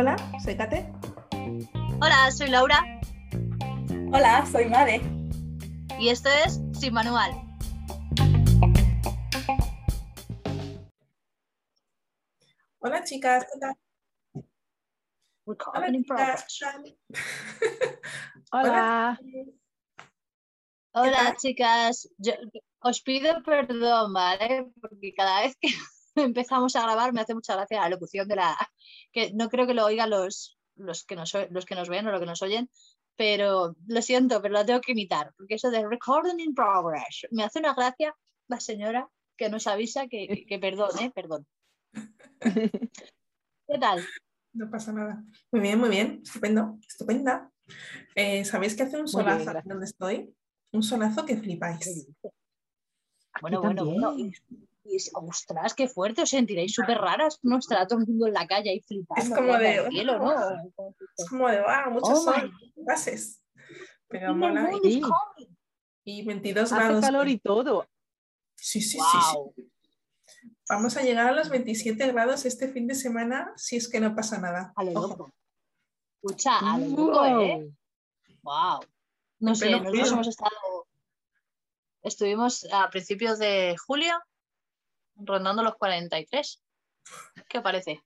Hola, soy Kate. Hola, soy Laura Hola, soy Made. y esto es Sin Manual. Hola, chicas. ¿qué tal? Hola, chicas. Hola. Hola, chicas. Yo- os pido perdón, ¿vale? Porque cada vez que empezamos a grabar me hace mucha gracia la locución de la... que no creo que lo oigan los, los, que, nos, los que nos ven o los que nos oyen, pero lo siento, pero la tengo que imitar, porque eso de recording in progress me hace una gracia la señora que nos avisa que, que, que perdón, ¿eh? Perdón. ¿Qué tal? No pasa nada. Muy bien, muy bien. Estupendo, estupenda. Eh, ¿Sabéis que hace un solazo bien, donde estoy? Un solazo que flipáis. Bueno, bueno, bueno. también. Y, y- ostras, qué fuerte, os sentiréis súper raras, ¿no? Estará todo el mundo en la calle ahí flipando. Es como de, al cielo, ¿no? Es como de, wow, mucho Oh sol, gases. Pero mola. Sí. y 22 Hace grados. calor y todo. Sí, sí, sí, Guau. sí. Vamos a llegar a los 27 grados este fin de semana si es que no pasa nada. A lo loco. Escucha, a lo loco, ¿eh? Wow. Wow. No sé, nosotros hemos estado. Estuvimos a principios de julio rondando los 43. ¿Qué parece?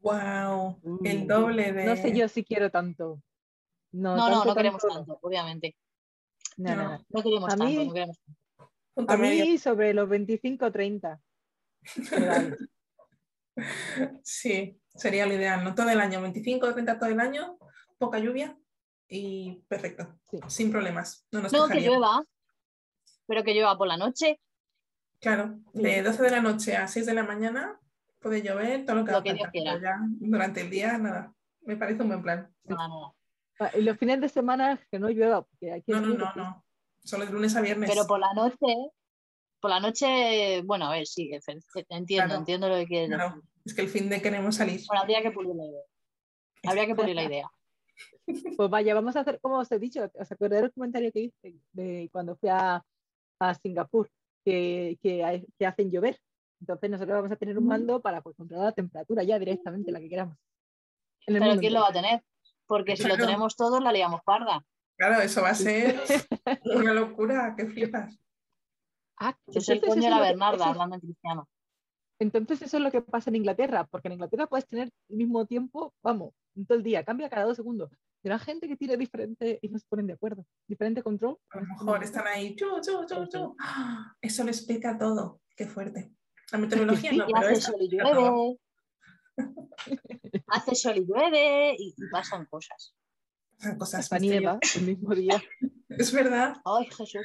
Wow, el doble de. No sé yo si quiero tanto. No, No, no, tanto, no queremos tanto, tanto, obviamente. No, no, No. queremos A tanto, mí- no queremos tanto. punto A mí sobre los 25 30. Pero vale. Sí, sería lo ideal, ¿no? Todo el año, 25 30 todo el año, poca lluvia y perfecto, Sí. sin problemas. No nos No, que llueva, pero que llueva por la noche, Claro, de 12 de la noche a 6 de la mañana puede llover todo lo que Lo que Dios quiera. ya durante el día nada. Me parece un buen plan. nada. Ah, Y los fines de semana que no llueva, porque aquí No, no, no, difícil. no. Solo de lunes a viernes. Pero por la noche, por la noche, bueno, a ver, sí, entiendo, Claro, entiendo lo que quieres Claro, decir. es que el fin de queremos salir. Bueno, habría que pulir la idea. Habría que pulir la idea. Pues vaya, vamos a hacer como os he dicho. ¿Os acordáis del comentario que hice de cuando fui a, a Singapur? Que, que, hacen llover. Entonces nosotros vamos a tener un mando para pues, controlar la temperatura ya directamente, la que queramos. Pero mundo ¿quién lo va a tener? Porque si lo tenemos todos, la liamos parda. Claro, eso va a ser una locura, que flipas. Ah, Es el entonces coño la Bernarda, eso hablando en cristiano. Entonces eso es lo que pasa en Inglaterra, porque en Inglaterra puedes tener el mismo tiempo, vamos, todo el día, cambia cada dos segundos. Pero hay gente que tiene diferente y no se ponen de acuerdo. Diferente control. A lo mejor están ahí, chu, Pues sí. chu. ¡Ah! Eso lo explica todo. Qué fuerte. La meteorología sí, no, pero hace sol y llueve. hace sol y llueve y, y pasan cosas. Pasan cosas Hasta nieva el mismo día. Es verdad, Ay, Jesús.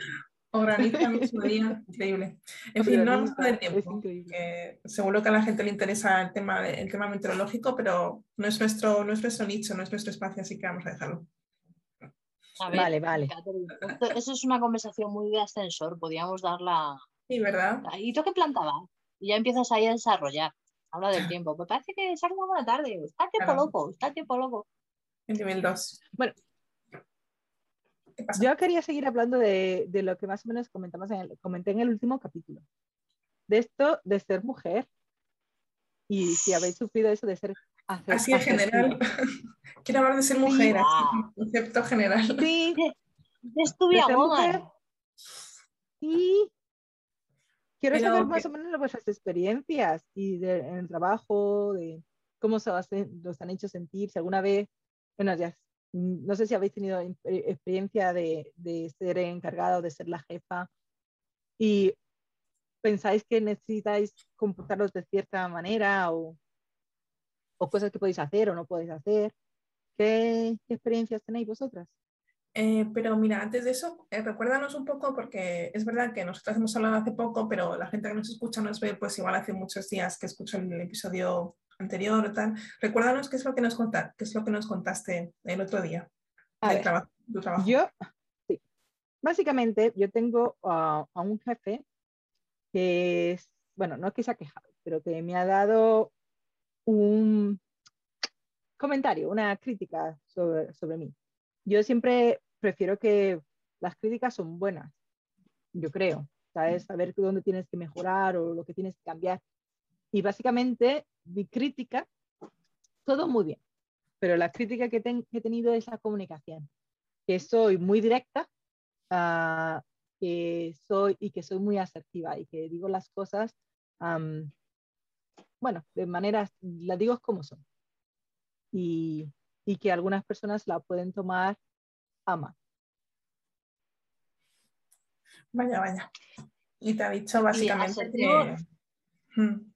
Organiza el mismo día. Increíble. En fin, no vamos a perder Es tiempo. seguro que a la gente le interesa el tema, el tema meteorológico, pero no es, nuestro, no es nuestro nicho, no es nuestro espacio, así que vamos a dejarlo. A ver, Vale, vale. Esto- eso es una conversación muy de ascensor. Podríamos darla. Sí, ¿verdad? ¿Y tú qué planta vas? Y ya empiezas ahí a desarrollar. Habla del tiempo. Me parece que es algo buena tarde. Está el tiempo Claro. loco, está el tiempo loco. El nivel 2. Bueno. ¿Qué pasa? Yo quería seguir hablando de, de lo que más o menos comentamos en el, comenté en el último capítulo. De esto de ser mujer. Y si habéis sufrido eso de ser ace- Así en general. Quiero hablar de ser mujer, así, Wow. concepto general. Sí, Es tu de vida, ser woman. mujer. Sí. Quiero Pero saber más que- o menos vuestras experiencias y de, en el trabajo, de cómo se hacen- los han hecho sentir, si alguna vez, bueno, ya, no sé si habéis tenido in- eh, experiencia de, de ser encargada o de ser la jefa y pensáis que necesitáis comportaros de cierta manera o, o cosas que podéis hacer o no podéis hacer. ¿Qué, experiencias tenéis vosotras? Eh, pero mira, antes de eso, eh, recuérdanos un poco, porque es verdad que nosotros hemos hablado hace poco, pero la gente que nos escucha, nos ve, pues igual hace muchos días que escuchó el, episodio anterior o tal. Recuérdanos qué es lo que nos, conta- qué es lo que nos contaste el otro día del tu trabajo. Yo, sí. Básicamente, yo tengo a, a un jefe que es, bueno, no es que se ha quejado, pero que me ha dado un comentario, una crítica sobre, sobre mí. Yo siempre prefiero que las críticas son buenas, yo creo, ¿sabes? Saber dónde tienes que mejorar o lo que tienes que cambiar. Y básicamente, mi crítica, todo muy bien. pero la crítica que, he tenido es la comunicación, que soy muy directa uh, que soy, y que soy muy asertiva y que digo las cosas, bueno, de maneras, las digo como son. Y, y que algunas personas la pueden tomar a mal. Vaya, vaya. Y te ha dicho básicamente que... Hmm.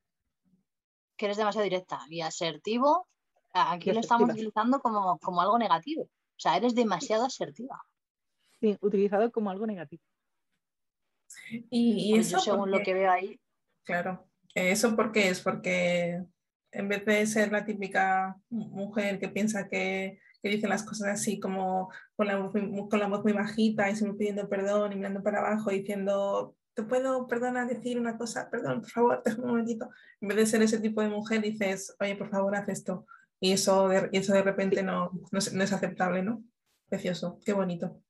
Que eres demasiado directa y asertivo. Aquí lo estamos utilizando como, como algo negativo. O sea, eres demasiado asertiva. Sí, utilizado como algo negativo. Y, pues eso según lo que veo ahí. Claro, eso porque es porque en vez de ser la típica mujer que piensa que, que dice las cosas así como con la, con la voz muy bajita y siempre pidiendo perdón y mirando para abajo diciendo te puedo, perdona, decir una cosa, perdón, por favor, un momentito. En vez de ser ese tipo de mujer, dices, oye, por favor, haz esto. Y eso de, eso de repente no, no, es, no es aceptable, ¿no? Precioso, qué bonito.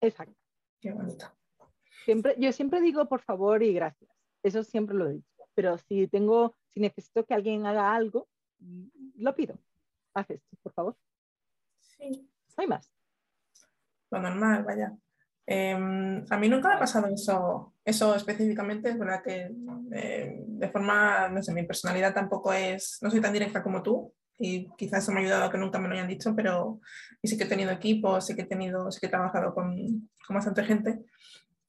Exacto. Qué bonito. Siempre, yo siempre digo por favor y gracias. Eso siempre lo digo. Pero si tengo, si necesito que alguien haga algo, lo pido. Haz esto, por favor. Sí. No hay más. Lo normal, vaya. Em, a mí nunca me ha pasado eso, eso específicamente, es verdad que eh, de forma, no sé, mi personalidad tampoco es, no soy tan directa como tú y quizás eso me ha ayudado a que nunca me lo hayan dicho, pero y sí que he tenido equipos, sí que he tenido, sí que he trabajado con, con bastante gente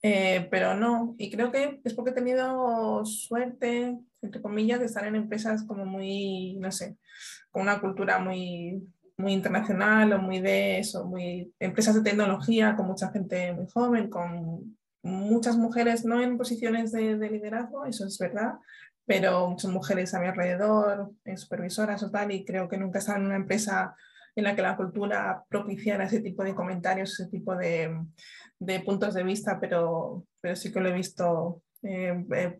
eh, pero no, y creo que es porque he tenido suerte, entre comillas, de estar en empresas como muy, no sé, con una cultura muy, muy internacional o muy de eso, muy empresas de tecnología, con mucha gente muy joven, con muchas mujeres, no en posiciones de, liderazgo, eso es verdad, pero muchas mujeres a mi alrededor, supervisoras o tal, y creo que nunca he estado en una empresa en la que la cultura propiciara ese tipo de comentarios, ese tipo de, de puntos de vista, pero, pero sí que lo he visto. Eh, eh,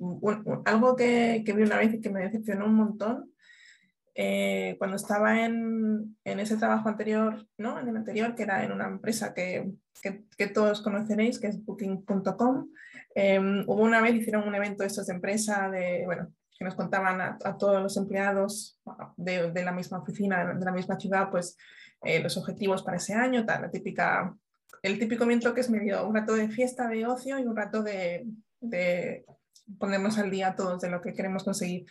algo que, que, vi una vez y que me decepcionó un montón, eh, cuando estaba en, ese trabajo anterior, ¿no? en el anterior, que era en una empresa que, todos conoceréis, que es booking.com, hubo una vez, hicieron un evento de estos de empresa, que nos contaban a, todos los empleados de, la misma oficina, de la misma ciudad, pues los objetivos para ese año, tal, típica el típico evento que es medio un rato de fiesta, de ocio y un rato de ponernos al día todos de lo que queremos conseguir.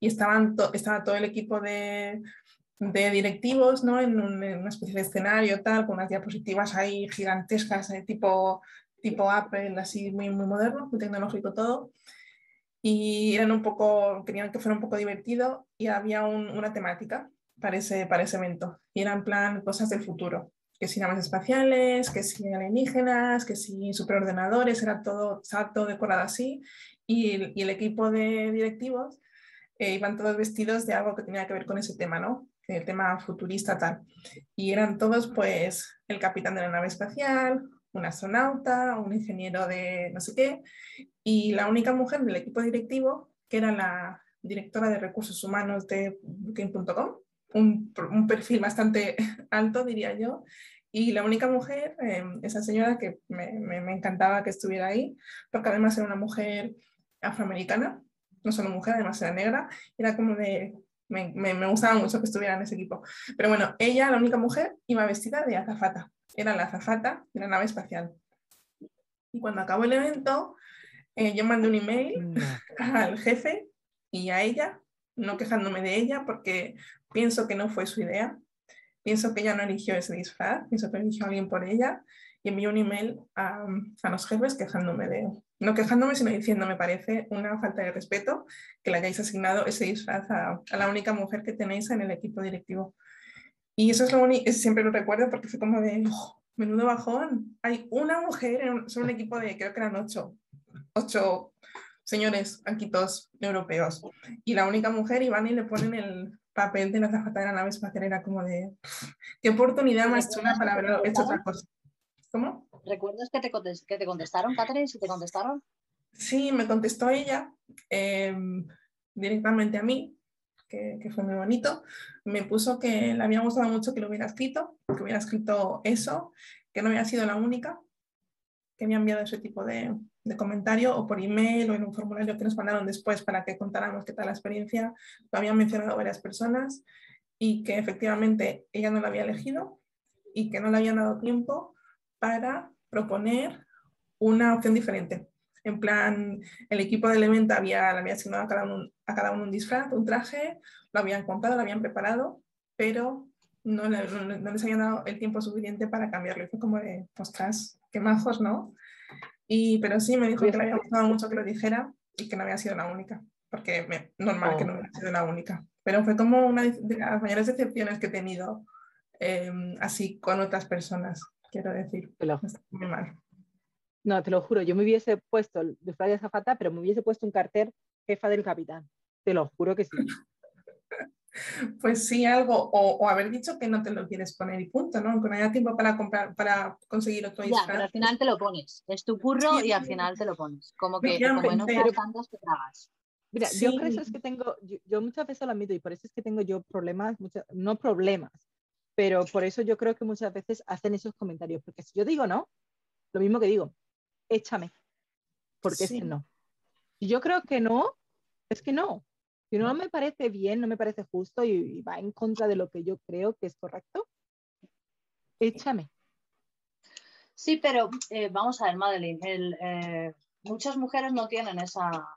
Y estaban estaba todo el equipo de, de directivos ¿no? en, un, una especie de escenario tal, con unas diapositivas ahí gigantescas, eh, tipo, tipo Apple, así muy, muy moderno, muy tecnológico todo. Y eran un poco, querían que fuera un poco divertido y había una temática para ese, para ese evento. Y eran en plan cosas del futuro que si naves espaciales, que si alienígenas, que si superordenadores, era todo, estaba todo decorado así. Y, y el equipo de directivos eh, iban todos vestidos de algo que tenía que ver con ese tema, ¿no? El tema futurista tal. Y eran todos, pues, el capitán de la nave espacial, un astronauta, un ingeniero de no sé qué, y la única mujer del equipo directivo, que era la directora de recursos humanos de Booking.com, un, un, perfil bastante alto, diría yo, y la única mujer, em, esa señora que me, me, encantaba que estuviera ahí, porque además era una mujer afroamericana, no solo mujer, además era negra, era como de, me, me, gustaba mucho que estuviera en ese equipo. Pero bueno, ella, la única mujer, iba vestida de azafata, era la azafata de la nave espacial. Y cuando acabó el evento, eh, yo mandé un email al jefe y a ella, no quejándome de ella, porque pienso que no fue su idea, Pienso que ella no eligió ese disfraz, pienso que eligió a alguien por ella y envió un email a, a, los jefes quejándome de, no quejándome, sino diciendo, me parece una falta de respeto que le hayáis asignado ese disfraz a, la única mujer que tenéis en el equipo directivo. Y eso es lo único, siempre lo recuerdo porque fue como de, oh, menudo bajón. Hay una mujer en un, un equipo de, creo que eran ocho, ocho señores anquitos europeos. Y la única mujer, y van y le ponen el, papel de la zafata de la nave espacial era como de qué oportunidad más chula para haber hecho otra cosa. ¿Cómo? ¿Recuerdas que te, que te contestaron, Catherine? ¿Si te contestaron? Sí, me contestó ella em, directamente a mí, que, que, fue muy bonito. Me puso que le había gustado mucho que lo hubiera escrito, que hubiera escrito eso, que no había sido la única que me ha enviado ese tipo de, de comentario o por email o en un formulario que nos mandaron después para que contáramos qué tal la experiencia. Lo habían mencionado varias personas y que efectivamente ella no la había elegido y que no le habían dado tiempo para proponer una opción diferente. En plan, el equipo del evento había, le había asignado a cada, uno, a cada uno un disfraz, un traje, lo habían comprado, lo habían preparado, pero no, no, les habían dado el tiempo suficiente para cambiarlo. Y fue como de, ostras, qué majos, ¿no? Y, pero sí, me dijo que le había gustado mucho que lo dijera y que no había sido la única, porque me, normal que no oh. hubiera sido la única. Pero fue como una de las mayores decepciones que he tenido em, así con otras personas, quiero decir. muy mal. No, te lo juro, yo me hubiese puesto de Flavia Zafata, pero me hubiese puesto un cartel jefa del capitán. Te lo juro que sí. Pues sí, algo, o, haber dicho que no te lo quieres poner y punto, ¿no? Aunque no haya tiempo para comprar, para conseguir otro Ya, pero al final te lo pones. Es tu curro y al final te lo pones. Como que como no seas tantos que tragas. Mira, yo por eso es que tengo, yo, muchas veces lo admito y por eso es que tengo yo problemas, no problemas, pero por eso yo creo que muchas veces hacen esos comentarios, porque si yo digo no, lo mismo que digo, échame, porque es que no. Si yo creo que no, es que no. Si no me parece bien, no me parece justo y, va en contra de lo que yo creo que es correcto, échame. Sí, pero eh, vamos a ver, Madeline, eh, muchas mujeres no tienen esa,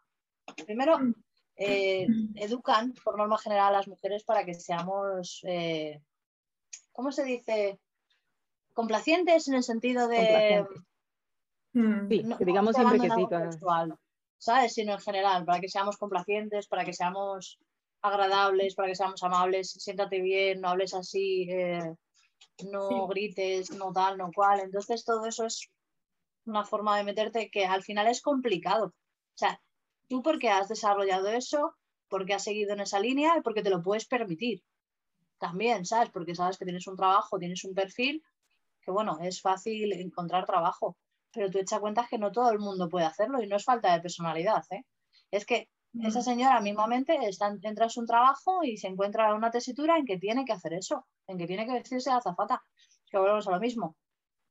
Primero, eh, educan por norma general a las mujeres para que seamos, eh, ¿cómo se dice? Complacientes en el sentido de... Mm. Sí, que digamos siempre que sí. ¿Sabes? Sino en general, para que seamos complacientes, para que seamos agradables, para que seamos amables, siéntate bien, no hables así, eh, no grites, no tal, no cual. Entonces todo eso es una forma de meterte que al final es complicado. O sea, tú porque has desarrollado eso, porque has seguido en esa línea y porque te lo puedes permitir. También, ¿sabes? Porque sabes que tienes un trabajo, tienes un perfil, que bueno, es fácil encontrar trabajo, pero tú echa cuenta que no todo el mundo puede hacerlo y no es falta de personalidad, ¿eh? Es que esa mm. señora mismamente está, entra en su trabajo y se encuentra una tesitura en que tiene que hacer eso, en que tiene que vestirse de azafata. Que volvemos a lo mismo.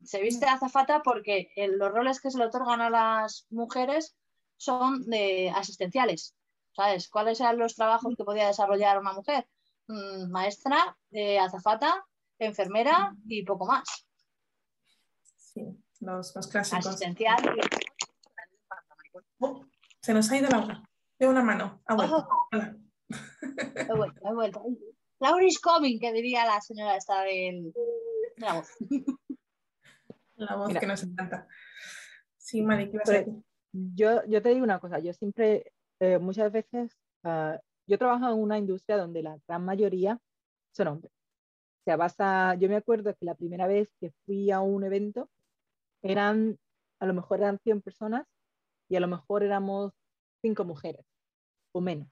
Se viste de azafata porque los roles que se le otorgan a las mujeres son de asistenciales. ¿Sabes? ¿Cuáles eran los trabajos que podía desarrollar una mujer? Mm, maestra, eh, azafata, enfermera y poco más. Sí, los, clásicos. Asistencial. Oh, se nos ha ido la hora. De una mano. Ha vuelto. He vuelto, he vuelto. Laura is coming, que diría la señora esta del... de la voz. La voz que nos encanta. Sí, Mari, ¿qué ibas a decir? yo, yo te digo una cosa, yo siempre, eh, muchas veces, uh, yo trabajo en una industria donde la gran mayoría son hombres. O sea, yo me acuerdo que la primera vez que fui a un evento, eran, a lo mejor eran 100 personas y a lo mejor éramos 5 mujeres o menos.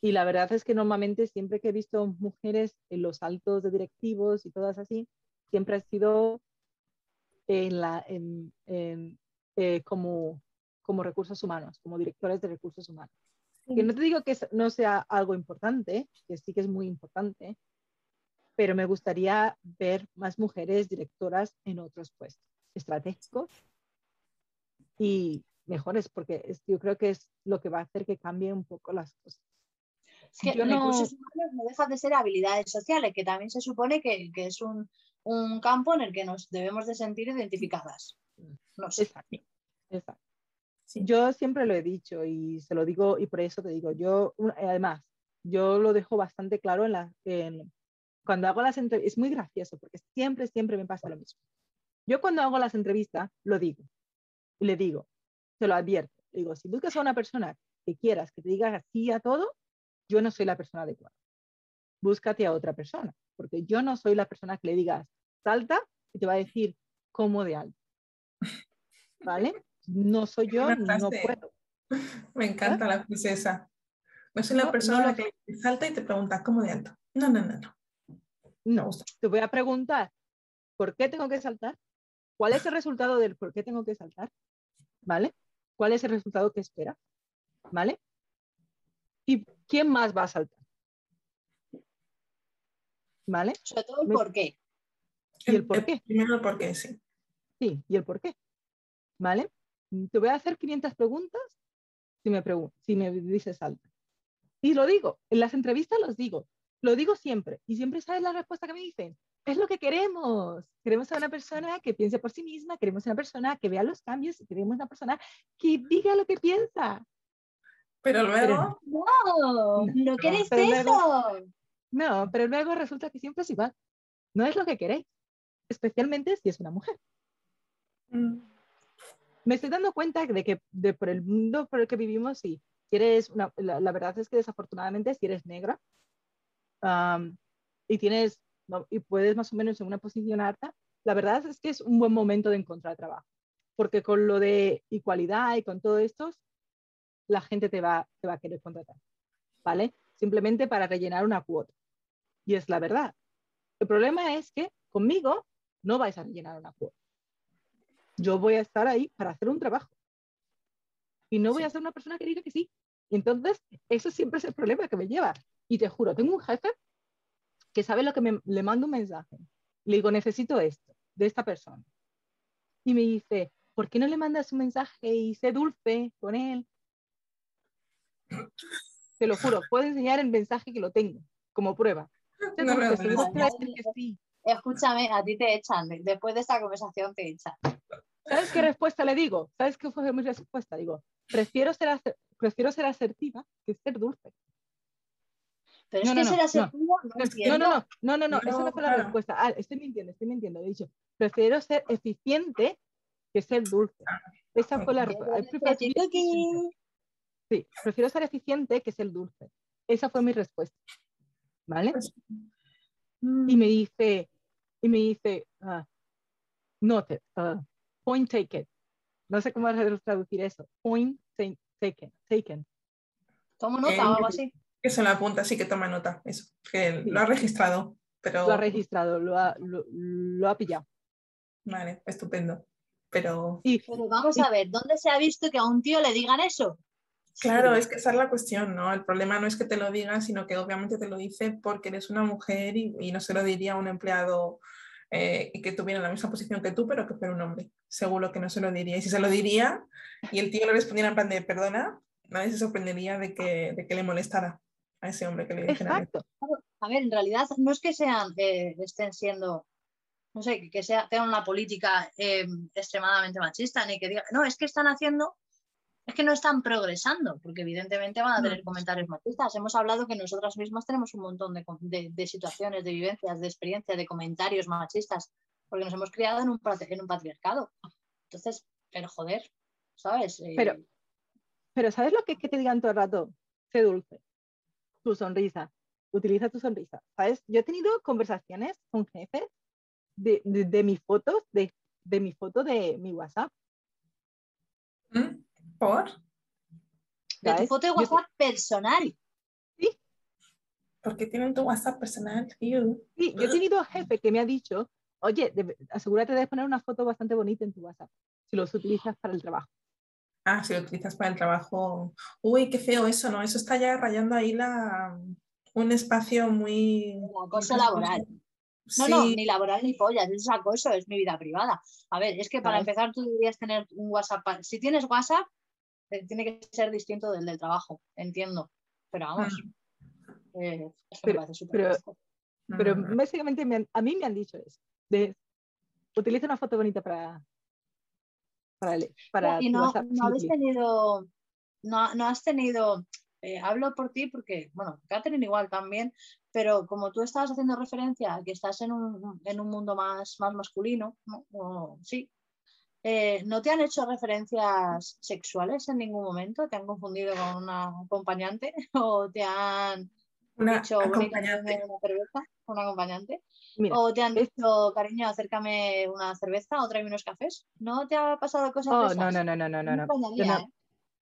Y la verdad es que normalmente siempre que he visto mujeres en los altos de directivos y todas así, siempre ha sido eh, como, como recursos humanos, como directores de recursos humanos. Que no te digo que no sea algo importante, que sí que es muy importante, pero me gustaría ver más mujeres directoras en otros puestos estratégicos y mejores, porque yo creo que es lo que va a hacer que cambie un poco las cosas. Es que recursos humanos no dejan de ser habilidades sociales, que también se supone que, que es un, un, campo en el que nos debemos de sentir identificadas. No sé. Exacto. Exacto. Yo siempre lo he dicho y se lo digo y por eso te digo, yo además, yo lo dejo bastante claro en la, cuando hago las entrevistas, es muy gracioso porque siempre, siempre me pasa lo mismo. Yo cuando hago las entrevistas lo digo y le digo, se lo advierto, digo, si buscas a una persona que quieras que te diga así a todo, yo no soy la persona adecuada. Búscate a otra persona, porque yo no soy la persona que le digas salta y te va a decir cómo de alto. ¿Vale? No soy yo, no puedo. Me encanta la princesa. No soy la persona que salta y te pregunta cómo de alto. No, no, no, no. No, te voy a preguntar, ¿por qué tengo que saltar? ¿Cuál es el resultado del por qué tengo que saltar? ¿Vale? ¿Cuál es el resultado que espera? ¿Vale? ¿Y quién más va a saltar? ¿Vale? Sobre todo el por qué. ¿Y el por qué? Primero el por qué, sí. Sí, y el por qué. ¿Vale? Te voy a hacer 500 preguntas si me, si me dices algo. Y lo digo, en las entrevistas los digo. lo digo siempre. Y siempre sabes la respuesta que me dicen. Es lo que queremos. Queremos a una persona que piense por sí misma, queremos a una persona que vea los cambios, queremos una persona que diga lo que piensa. Pero luego... No, no queréis eso. no, pero luego resulta que siempre es igual. No es lo que queréis, especialmente si es una mujer. Mm. Me estoy dando cuenta de que por el mundo por el que vivimos, sí, si eres una, la, verdad es que desafortunadamente si eres negra y tienes y puedes más o menos en una posición alta, la verdad es que es un buen momento de encontrar trabajo, porque con lo de igualdad y con todo esto, la gente te va, te va a querer contratar, ¿vale? Simplemente para rellenar una cuota. Y es la verdad. El problema es que conmigo no vais a rellenar una cuota. Yo voy a estar ahí para hacer un trabajo. Y no voy a ser una persona que diga que sí. Entonces, eso siempre es el problema que me lleva. Y te juro, tengo un jefe que sabe lo que me, le mando un mensaje. Le digo, necesito esto, de esta persona. Y me dice, ¿por qué no le mandas un mensaje y sé dulce con él? Te lo juro, puedo enseñar el mensaje que lo tengo como prueba. No, no, no. Escúchame, a ti te echan. de- Después de esta conversación te echan. ¿Sabes qué respuesta le digo? ¿Sabes qué fue mi respuesta? Digo, prefiero ser, aser- prefiero ser asertiva que ser dulce. Pero No, es no, que no, ser no. asertivo no, No, entiendo. no, no, no, no, no, esa No, fue la claro. respuesta. Ah, estoy mintiendo, estoy mintiendo. He dicho, prefiero ser eficiente que ser dulce. Esa fue la respuesta. Sí, prefiero ser eficiente que ser dulce. Esa fue mi respuesta. ¿Vale? Pues, Y me dice, y me dice, ah, noted, ah, point taken. No sé cómo traducir eso. Point ta- taken, taken. Tomo nota Eh, o algo así. Que se lo apunta, sí que toma nota. Eso. Que Sí. lo ha registrado. Pero Lo ha registrado, lo ha, lo, lo ha pillado. vale, estupendo. Pero Y Pero vamos a ver, ¿dónde se ha visto que a un tío le digan eso? claro, Sí. es que esa es la cuestión, ¿no? El problema no es que te lo diga, sino que obviamente te lo dice porque eres una mujer y, y no se lo diría a un empleado eh, que tuviera la misma posición que tú, pero que fuera un hombre. Seguro que no se lo diría. Y si se lo diría y el tío le respondiera en plan de perdona, nadie se sorprendería de que, de que le molestara a ese hombre que le dijera. exacto. A ver, en realidad no es que sean, eh, estén siendo, no sé, que sea, tengan una política eh, extremadamente machista, ni que digan, no, es que están haciendo, es que no están progresando, porque evidentemente van a tener comentarios machistas. Hemos hablado que nosotras mismas tenemos un montón de, de- de situaciones, de vivencias, de experiencias, de comentarios machistas, porque nos hemos criado en un, en un patriarcado. Entonces, pero joder, ¿sabes? Eh, Pero- Pero ¿sabes lo que es que te digan todo el rato? Sé dulce. Tu sonrisa. Utiliza tu sonrisa. ¿Sabes? Yo he tenido conversaciones con jefes de, de, de mis fotos, de, de mi foto de mi WhatsApp. ¿Por? de tu foto de Yo- WhatsApp personal. Porque tienen tu WhatsApp personal. Ew. Sí, yo he tenido jefe que me ha dicho, oye, asegúrate de poner una foto bastante bonita en tu WhatsApp, si los utilizas para el trabajo. Ah, si lo utilizas para el trabajo. Uy, qué feo eso, ¿no? Eso está ya rayando ahí la, un espacio muy... Acoso laboral. No, Sí, no, ni laboral ni pollas, eso es acoso, es mi vida privada. A ver, es que para ¿Sabes? empezar tú deberías tener un WhatsApp. Si tienes WhatsApp, tiene que ser distinto del del trabajo, entiendo. Pero vamos, eh, es que me Pero- parece súper pero- asco. Pero mm, básicamente me han- a mí me han dicho eso, de utiliza una foto bonita para, para, para y no, no habéis tenido, no, no has tenido, eh, hablo por ti porque, bueno, Catherine igual también, pero como tú estabas haciendo referencia a que estás en un, en un mundo más, más masculino, ¿no? O- sí, eh, ¿no te han hecho referencias sexuales en ningún momento? ¿Te han confundido con una acompañante? ¿O te han una dicho, acompañante. una cerveza? ¿Un acompañante? Mira, ¿O te han dicho, cariño, acércame una cerveza o tráeme unos cafés? ¿No te ha pasado cosas de oh, esas? no, no, no, no, no, no, Me no. extrañaría, Yo no- ¿eh?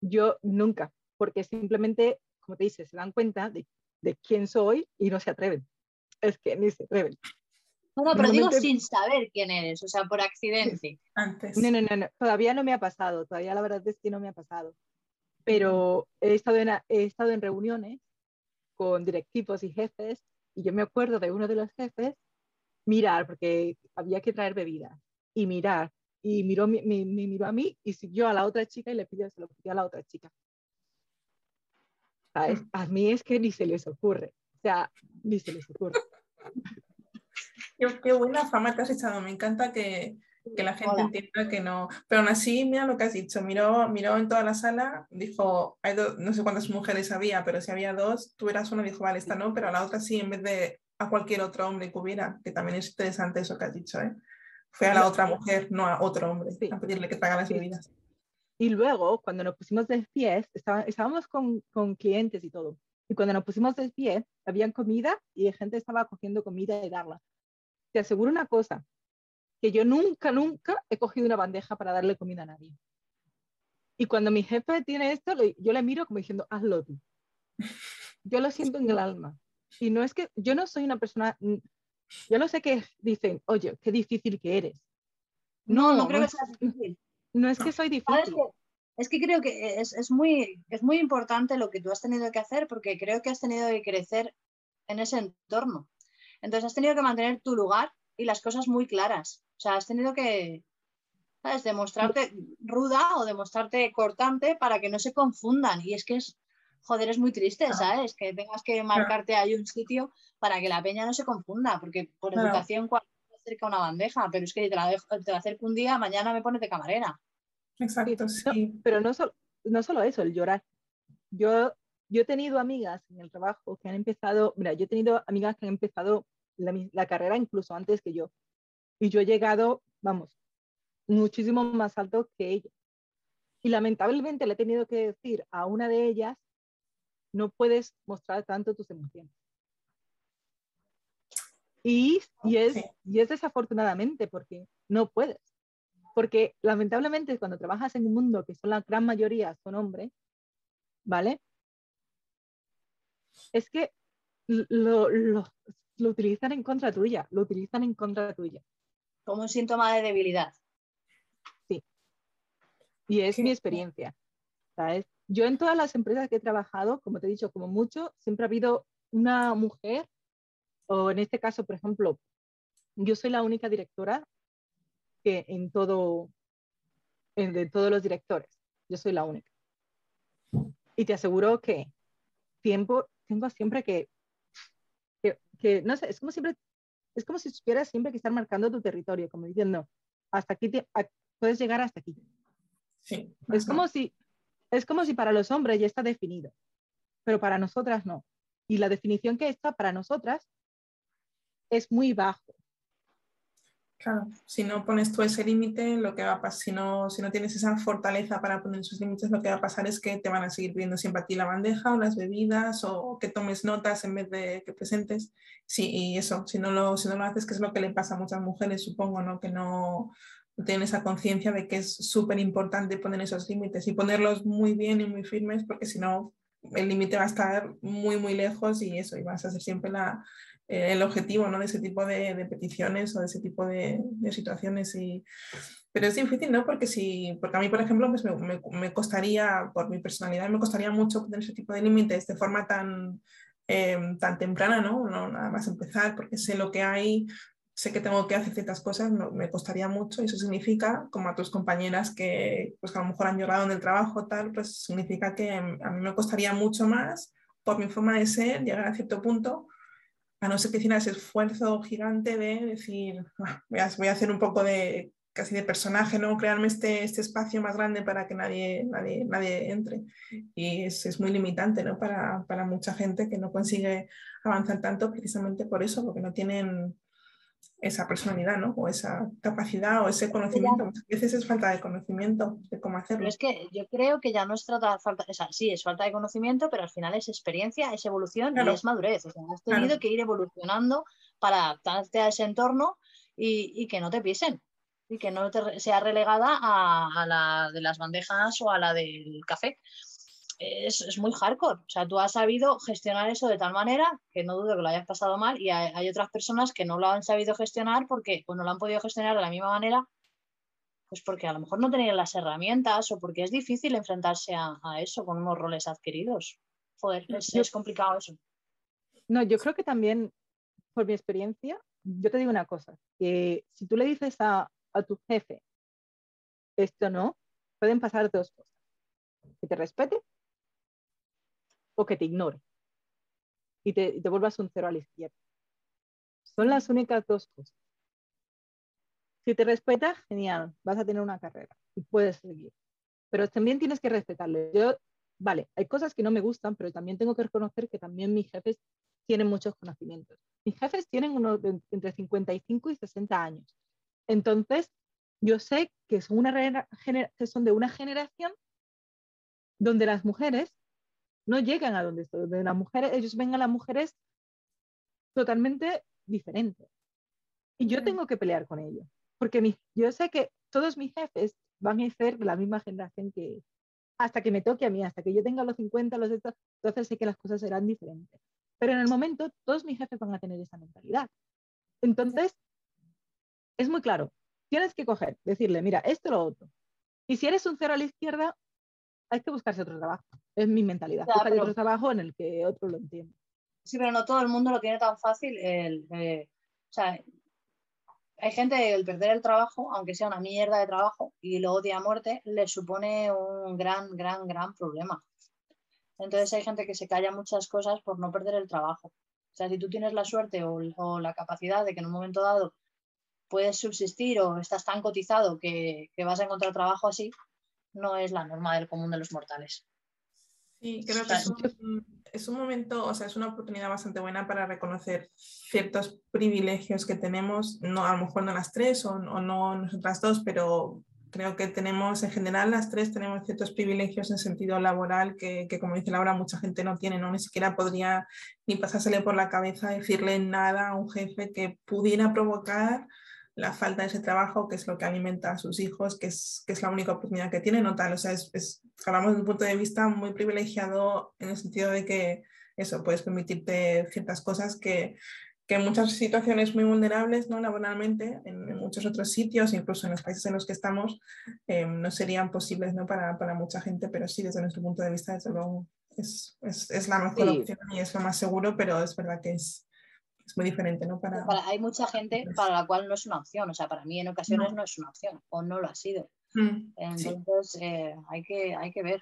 Yo nunca, porque simplemente, como te dices, se dan cuenta de, de quién soy y no se atreven. Es que ni se atreven. No, no, pero digo sin saber quién eres, o sea, por accidente. Antes. No, no, no, no, todavía no me ha pasado, todavía la verdad es que no me ha pasado. Pero he estado en, he estado en reuniones con directivos y jefes y yo me acuerdo de uno de los jefes mirar, porque había que traer bebidas, y mirar. Y miró, mi- mi- me miró a mí y siguió a la otra chica y le pidió, se lo pidió a la otra chica. ¿Sabes? A mí es que ni se les ocurre. sea, ni se les ocurre. Qué, qué buena fama te has echado. Me encanta que, que la gente Hola. entienda que no. Pero aún así, mira lo que has dicho. Miró, miró en toda la sala, dijo, hay no sé cuántas mujeres había, pero si había dos, tú eras una, dijo, vale, esta no, pero a la otra sí, en vez de a cualquier otro hombre que hubiera, que también es interesante eso que has dicho, ¿eh? Fue a la otra mujer, no a otro hombre, Sí. a pedirle que traiga las Sí. bebidas. Y luego, cuando nos pusimos de pie, estaba- estábamos con, con clientes y todo. Y cuando nos pusimos de pie, habían comida y gente estaba cogiendo comida y darla. Te aseguro una cosa, que yo nunca, nunca he cogido una bandeja para darle comida a nadie. Y cuando mi jefe tiene esto, yo le miro como diciendo, hazlo tú. Yo lo siento en el alma. Y no es que yo no soy una persona, yo no sé qué dicen, oye, qué difícil que eres. No, no, No, creo no que sea difícil. No es que soy ¿Sabes difícil. Es que creo que es, es muy, es muy importante lo que tú has tenido que hacer porque creo que has tenido que crecer en ese entorno. Entonces has tenido que mantener tu lugar y las cosas muy claras. O sea, has tenido que, ¿sabes? Demostrarte ruda o demostrarte cortante para que no se confundan. Y es que es, joder, es muy triste. ¿sabes? Que tengas que marcarte ahí un sitio para que la peña no se confunda, porque por Claro. educación cualquiera acerca una bandeja, pero es que te la, dejo- te la acerco un día, mañana me pones de camarera. Exacto, Sí, no, sí. pero no solo, no solo eso, el llorar. Yo, yo he tenido amigas en el trabajo que han empezado, mira, yo he tenido amigas que han empezado la, la carrera incluso antes que yo. Y yo he llegado, vamos, muchísimo más alto que ellas. Y lamentablemente le he tenido que decir a una de ellas, no puedes mostrar tanto tus emociones. Y, y, es, y es desafortunadamente porque no puedes. Porque lamentablemente cuando trabajas en un mundo que son la gran mayoría son hombres, ¿vale? Es que lo, lo, lo utilizan en contra tuya, lo utilizan en contra tuya. Como un síntoma de debilidad. Y es Sí. mi experiencia. ¿sabes? Yo en todas las empresas que he trabajado, como te he dicho, como mucho, siempre ha habido una mujer, o en este caso, por ejemplo, yo soy la única directora que en todo, en- de todos los directores, yo soy la única. Y te aseguro que tiempo, tengo siempre que, que, que, no sé, es como siempre, es como si supieras siempre que estar marcando tu territorio, como diciendo, hasta aquí, te- a- puedes llegar hasta aquí. sí. Es como si, es como si para los hombres ya está definido, pero para nosotras no. Y la definición que está para nosotras es muy bajo. Claro, si no pones tú ese límite, lo que va a pasar, si no, si no tienes esa fortaleza para poner esos límites, lo que va a pasar es que te van a seguir pidiendo siempre a ti la bandeja o las bebidas o que tomes notas en vez de que presentes. Sí, y eso, si no lo, si no lo haces, que es lo que le pasa a muchas mujeres, supongo, ¿no? Que no, no tienen esa conciencia de que es súper importante poner esos límites y ponerlos muy bien y muy firmes, porque si no, el límite va a estar muy, muy lejos y eso, y vas a ser siempre la, eh, el objetivo ¿no? de ese tipo de, de peticiones o de ese tipo de, de situaciones. Y, pero es difícil, ¿no? Porque, si, porque a mí, por ejemplo, pues me, me, me costaría, por mi personalidad, me costaría mucho poner ese tipo de límites de forma tan, eh, tan temprana, ¿no? ¿no? Nada más empezar, porque sé lo que hay, sé que tengo que hacer ciertas cosas, no, me costaría mucho y eso significa, como a tus compañeras que, pues, que a lo mejor han llorado en el trabajo, tal, pues significa que a mí me costaría mucho más por mi forma de ser llegar a cierto punto a no ser que hiciera ese esfuerzo gigante de decir, "Ah, voy, a, voy a hacer un poco de casi de personaje, ¿no? Crearme este, este espacio más grande para que nadie, nadie, nadie entre. Y es, es muy limitante, ¿no? Para, para, mucha gente que no consigue avanzar tanto precisamente por eso, porque no tienen esa personalidad, ¿no? O esa capacidad o ese conocimiento. Muchas veces es falta de conocimiento de cómo hacerlo. Pero es que yo creo que ya no es trata falta, o sea, sí, es falta de conocimiento, pero al final es experiencia, es evolución Claro. y es madurez. O sea, has tenido Claro. que ir evolucionando para adaptarte a ese entorno y, y que no te pisen y que no te sea relegada a, a la de las bandejas o a la del café. Es, es muy hardcore. O sea, tú has sabido gestionar eso de tal manera que no dudo que lo hayas pasado mal y hay, hay otras personas que no lo han sabido gestionar porque o no lo han podido gestionar de la misma manera pues porque a lo mejor no tenían las herramientas o porque es difícil enfrentarse a, a eso con unos roles adquiridos. Joder, es, Yo- es complicado eso. No, yo creo que también, por mi experiencia, yo te digo una cosa, que si tú le dices a, a tu jefe esto no, pueden pasar dos cosas. Que te respete o que te ignore. y te, vuelvas un cero a la izquierda. Son las únicas dos cosas. Si te respetas, genial, vas a tener una carrera y puedes seguir. Pero también tienes que respetarle. Yo, vale, hay cosas que no me gustan, pero también tengo que reconocer que también mis jefes tienen muchos conocimientos. Mis jefes tienen unos entre 55 y 60 años. Entonces, yo sé que son, que son de una generación donde las mujeres no llegan a donde estoy, donde las mujeres, ellos ven a las mujeres totalmente diferentes. Y yo tengo que pelear con ellos, porque yo sé que todos mis jefes van a ser de la misma generación que hasta que me toque a mí, hasta que yo tenga los 50, los estos, entonces sé que las cosas serán diferentes. Pero en el momento todos mis jefes van a tener esa mentalidad. Entonces, es muy claro, tienes que coger, decirle, mira, esto lo otro. Y si eres un cero a la izquierda, hay que buscarse otro trabajo. Es mi mentalidad. Ya, otro trabajo en el que otro lo entiende. Sí, pero no todo el mundo lo tiene tan fácil. El, eh, o sea, hay gente que el perder el trabajo, aunque sea una mierda de trabajo y lo odia a muerte, le supone un gran, gran, gran problema. Entonces hay gente que se calla muchas cosas por no perder el trabajo. O sea, si tú tienes la suerte o, o la capacidad de que en un momento dado puedes subsistir o estás tan cotizado que, que vas a encontrar trabajo así, no es la norma del común de los mortales. Sí, creo que es un, momento, o sea, es una oportunidad bastante buena para reconocer ciertos privilegios que tenemos, no, a lo mejor no las tres o, o no nosotras dos, pero creo que tenemos, en general, las tres tenemos ciertos privilegios en sentido laboral que, que, como dice Laura, mucha gente no tiene, ¿no? Ni siquiera podría ni pasársele por la cabeza decirle nada a un jefe que pudiera provocar la falta de ese trabajo, que es lo que alimenta a sus hijos, que es, que es la única oportunidad que tienen, o tal. O sea, es, hablamos desde un punto de vista muy privilegiado en el sentido de que eso, puedes permitirte ciertas cosas que, que en muchas situaciones muy vulnerables, ¿no? laboralmente, en, muchos otros sitios, incluso en los países en los que estamos, eh, no serían posibles ¿no? Para, para, mucha gente, pero sí, desde nuestro punto de vista, desde luego, es, es, es la mejor opción y es lo más seguro, pero es verdad que es, es muy diferente, ¿no? Para... hay mucha gente para la cual no es una opción, o sea, para mí en ocasiones no, es una opción o no lo ha sido. Mm, Entonces eh, hay, que, hay que ver,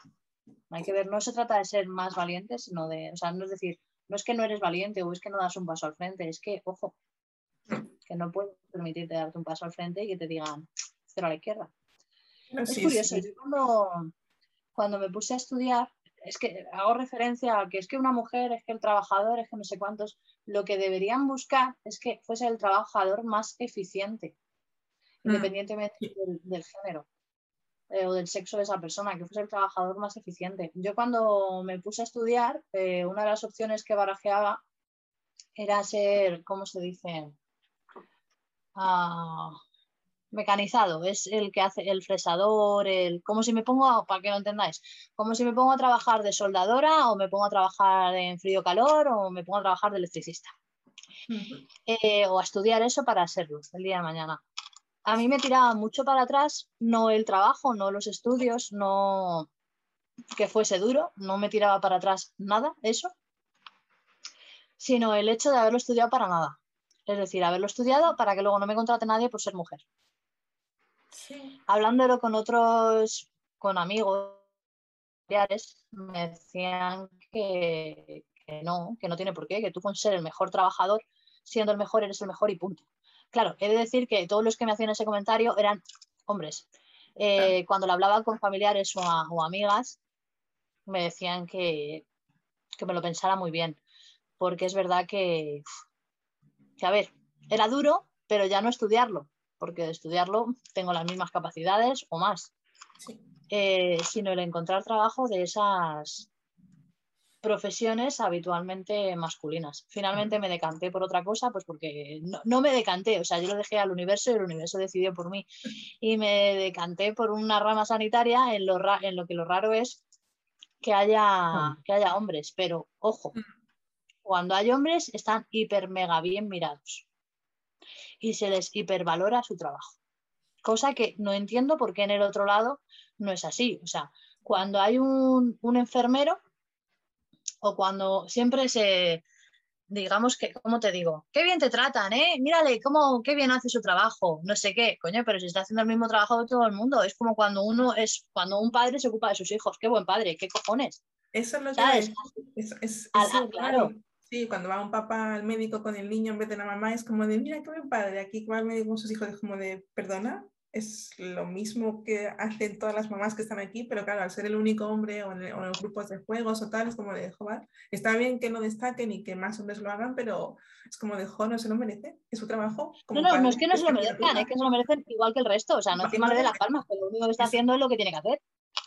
hay que ver, no se trata de ser más valiente, sino de, o sea, no es decir, no es que no eres valiente o es que no das un paso al frente, es que, ojo, que no puedes permitirte darte un paso al frente y que te digan cero a la izquierda. es curioso, yo cuando, cuando me puse a estudiar, es que hago referencia a que es que una mujer, es que el trabajador, es que no sé cuántos, lo que deberían buscar es que fuese el trabajador más eficiente, mm. independientemente del, género eh, o del sexo de esa persona, que fuese el trabajador más eficiente. Yo cuando me puse a estudiar, eh, una de las opciones que barajeaba era ser, ¿cómo se dice? Ah, mecanizado, es el que hace el fresador, el, como si me pongo, para que lo entendáis, como si me pongo a trabajar de soldadora o me pongo a trabajar en frío calor o me pongo a trabajar de electricista. Eh, o a estudiar eso para serlo el día de mañana. A mí me tiraba mucho para atrás, no el trabajo, no los estudios, no que fuese duro, no me tiraba para atrás nada, eso, sino el hecho de haberlo estudiado para nada. Es decir, haberlo estudiado para que luego no me contrate nadie por ser mujer. Hablándolo con otros, con amigos, me decían que, no, que no tiene por qué, que tú con ser el mejor trabajador, siendo el mejor, eres el mejor y punto. Claro, he de decir que todos los que me hacían ese comentario eran hombres. Eh, cuando lo hablaba con familiares o, amigas, me decían que, que, me lo pensara muy bien, porque es verdad que, que, a ver, era duro, pero ya no estudiarlo, porque de estudiarlo tengo las mismas capacidades o más, eh, sino el encontrar trabajo de esas profesiones habitualmente masculinas. Finalmente me decanté por otra cosa, pues porque no, me decanté, o sea, yo lo dejé al universo y el universo decidió por mí. Y me decanté por una rama sanitaria en lo, en lo que lo raro es que haya, ah. que haya hombres, pero ojo, mm. cuando hay hombres están hiper mega bien mirados y se les hipervalora su trabajo. Cosa que no entiendo por qué en el otro lado no es así. O sea, cuando hay un, enfermero o cuando siempre se, digamos que, ¿cómo te digo? Qué bien te tratan, ¿eh? Mírale, cómo, qué bien hace su trabajo, no sé qué, coño, pero si está haciendo el mismo trabajo de todo el mundo, es como cuando uno es, cuando un padre se ocupa de sus hijos, qué buen padre, qué cojones. Eso no es, es, claro, Sí, cuando va un papá al médico con el niño en vez de la mamá, es como de, mira qué buen padre, aquí va al médico con sus hijos, es como de, perdona, es lo mismo que hacen todas las mamás que están aquí, pero claro, al ser el único hombre o en, los grupos de juegos o tal, es como de, joder, está bien que no destaquen y que más hombres lo hagan, pero es como de, jo, no se lo merece, es su trabajo. no, no, no es que no se lo merezcan, es que se lo merecen igual que el resto, o sea, no encima de las palmas, pero lo único que está haciendo es lo que tiene que hacer.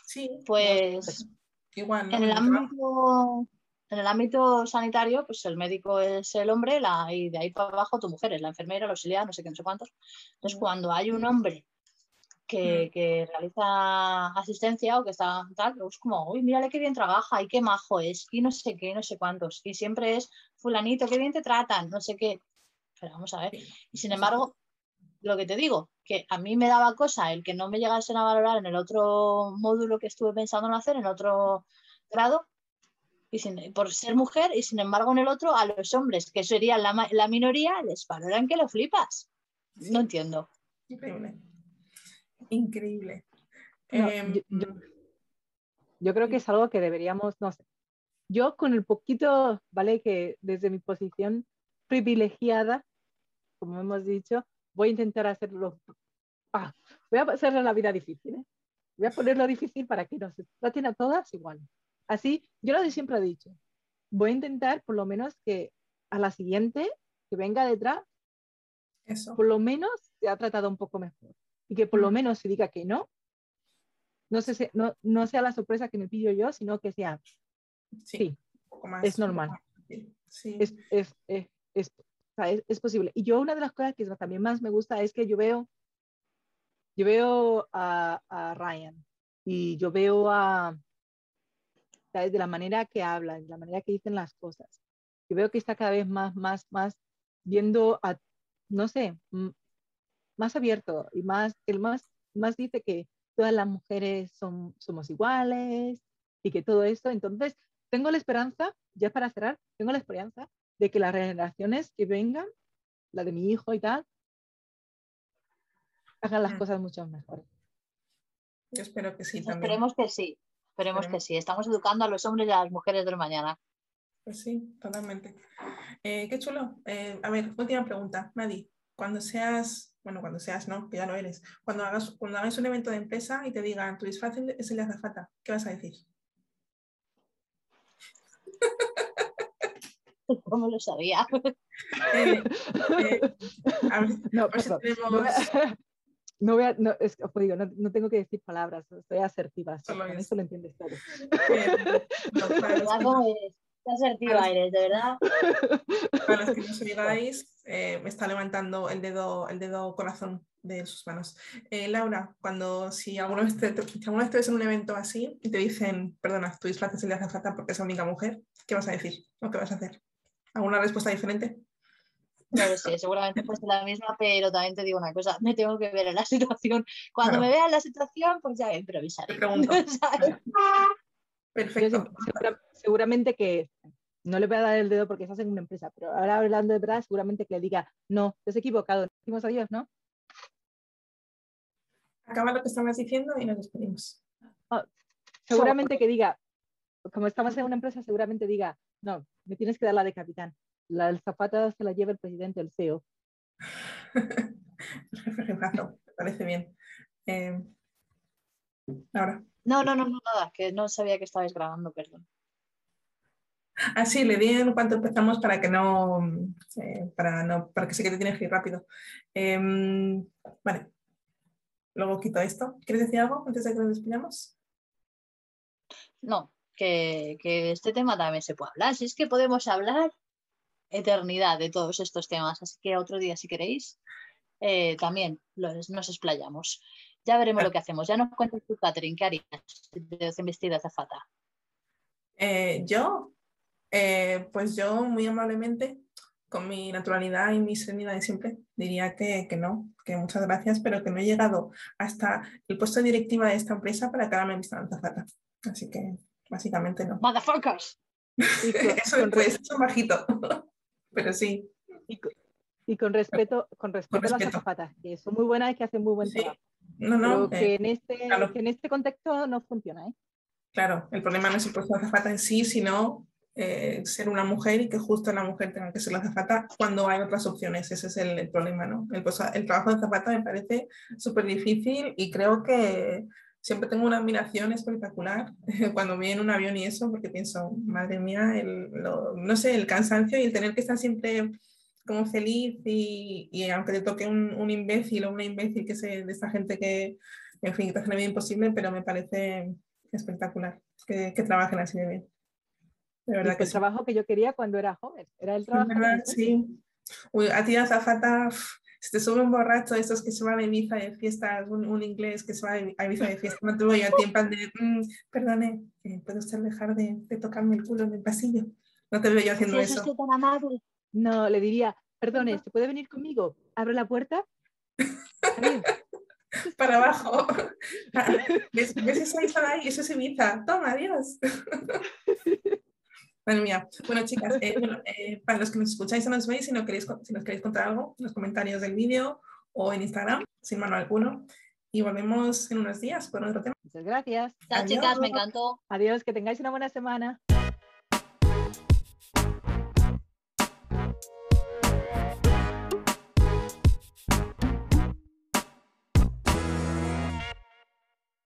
Sí. Pues, igual, en el ámbito en el ámbito sanitario, pues el médico es el hombre la, y de ahí para abajo tu mujer es la enfermera, la auxiliar, no sé qué, no sé cuántos. Entonces, cuando hay un hombre que, que, realiza asistencia o que está tal, es como, uy, mírale qué bien trabaja y qué majo es, y no sé qué, no sé cuántos. Y siempre es, fulanito, qué bien te tratan, no sé qué. Pero vamos a ver. Y sin embargo, lo que te digo, que a mí me daba cosa el que no me llegasen a valorar en el otro módulo que estuve pensando en hacer, en otro grado, y sin, por ser mujer, y sin embargo en el otro a los hombres, que serían la, la minoría, les valoran que lo flipas. No entiendo. Increíble increíble. Em, yo, creo que es algo que deberíamos, no sé, yo con el poquito, ¿vale? Que desde mi posición privilegiada, como hemos dicho, voy a intentar hacerlo. Ah, voy a hacerle la vida difícil, ¿eh? Voy a ponerlo difícil para que nos traten a todas igual. Así, yo lo siempre he dicho. Voy a intentar, por lo menos, que a la siguiente que venga detrás, Eso. por lo menos se ha tratado un poco mejor y que por lo menos se diga que no, no, se, no, no sea la sorpresa que me pillo yo, sino que sea, sí, es normal. Sí. Es, es, es, es, es, posible. Y yo una de las cosas que también más me gusta es que yo veo, yo veo a, a Ryan y yo veo a, ¿sabes? de la manera que hablan, de la manera que dicen las cosas. Yo veo que está cada vez más, más, más viendo a, no sé, más abierto y más, el más, más dice que todas las mujeres son, somos iguales y que todo esto. Entonces, tengo la esperanza, ya para cerrar, tengo la esperanza de que las generaciones que vengan, la de mi hijo y tal, hagan las mm. cosas mucho mejor. Yo espero que sí también. Esperemos que sí, esperemos que sí. Estamos educando a los hombres y a las mujeres del mañana. Pues sí, totalmente. Eh, qué chulo. Eh, a ver, última pregunta, Madi. Cuando seas bueno, cuando seas, no, que ya lo eres, cuando hagas, cuando hagas un evento de empresa y te digan tu disfraz es el de azafata, ¿qué vas a decir? ¿Cómo lo sabía? Eh, eh, no, no, voy a, no, es, digo, no, no, tengo que decir palabras, estoy asertiva, con eso lo entiendes todo. No, Qué asertiva eres, de verdad. Para los que no os eh, me está levantando el dedo, el dedo corazón de sus manos. Eh, Laura, cuando si alguna vez te, alguna vez te ves en un evento así y te dicen, perdona, tu disfraz se le hace falta porque es la única mujer, ¿qué vas a decir? ¿O qué vas a hacer? ¿Alguna respuesta diferente? No lo sé, seguramente pues la misma, pero también te digo una cosa, me tengo que ver en la situación. Cuando me vea en la situación, pues ya improvisaré. Te pregunto. Perfecto. seguramente que no le voy a dar el dedo porque estás en una empresa, pero ahora hablando de verdad, seguramente que le diga, no, te has equivocado, decimos adiós, ¿no? Acaba lo que estabas diciendo y nos despedimos. Oh, seguramente que diga, como estamos en una empresa, seguramente diga, no, me tienes que dar la de capitán. La del zapato se la lleva el presidente, el CEO. me parece bien. Eh, ahora. No, no, no, no, nada, que no sabía que estabais grabando, perdón. Ah, sí, le di en cuanto empezamos para que no, eh, para no, para que sé que te tienes que ir rápido. Em, vale, luego quito esto. ¿Quieres decir algo antes de que nos despidamos? No, que, este tema también se puede hablar. Si es que podemos hablar eternidad de todos estos temas, así que otro día si queréis eh, también nos explayamos. Ya veremos lo que hacemos. Ya nos cuentas tú, Catherine, ¿qué harías si te vestido de azafata? Eh, yo, eh, pues yo muy amablemente, con mi naturalidad y mi serenidad de siempre, diría que, no, que muchas gracias, pero que no he llegado hasta el puesto de directiva de esta empresa para que ahora me vistan azafata. Así que básicamente no. Motherfuckers. eso, pues, eso bajito, pero sí. Y, con respeto, con respeto, a las azafatas, que son muy buenas y que hacen muy buen trabajo. No, no. que, eh, en este, que en este contexto no funciona. ¿eh? Claro, el problema no es el puesto de azafata en sí, sino eh, ser una mujer y que justo la mujer tenga que ser la zafata cuando hay otras opciones. Ese es el, problema, ¿no? El, el, trabajo de zafata me parece súper difícil y creo que siempre tengo una admiración espectacular cuando voy en un avión y eso, porque pienso, madre mía, el, no sé, el cansancio y el tener que estar siempre como feliz y, y aunque te toque un, un, imbécil o una imbécil que se, de esta gente que, en fin, te hace la vida imposible, pero me parece espectacular que, que trabajen así de bien. De verdad que el trabajo que yo quería cuando era joven. Era el trabajo. Verdad, sí. Uy, a ti azafata, si te sube un borracho de estos que se va a Ibiza de fiestas, un, un, inglés que se va a Ibiza de fiesta, no te voy a ti en plan de, mm, perdone, ¿puede usted dejar de, de, tocarme el culo en el pasillo? No te veo yo haciendo eso. No, le diría, perdone, ¿se puede venir conmigo? ¿Abro la puerta? Para abajo. ¿Ves, ¿Ves esa Ibiza ahí? Eso es Ibiza. Toma, adiós. Madre mía. Bueno, chicas, eh, eh, para los que nos escucháis y nos veis, si, no queréis, si nos queréis contar algo, en los comentarios del vídeo o en Instagram, sin mano alguno. Y volvemos en unos días con otro tema. Muchas gracias. Chao, chicas, me encantó. Adiós, que tengáis una buena semana.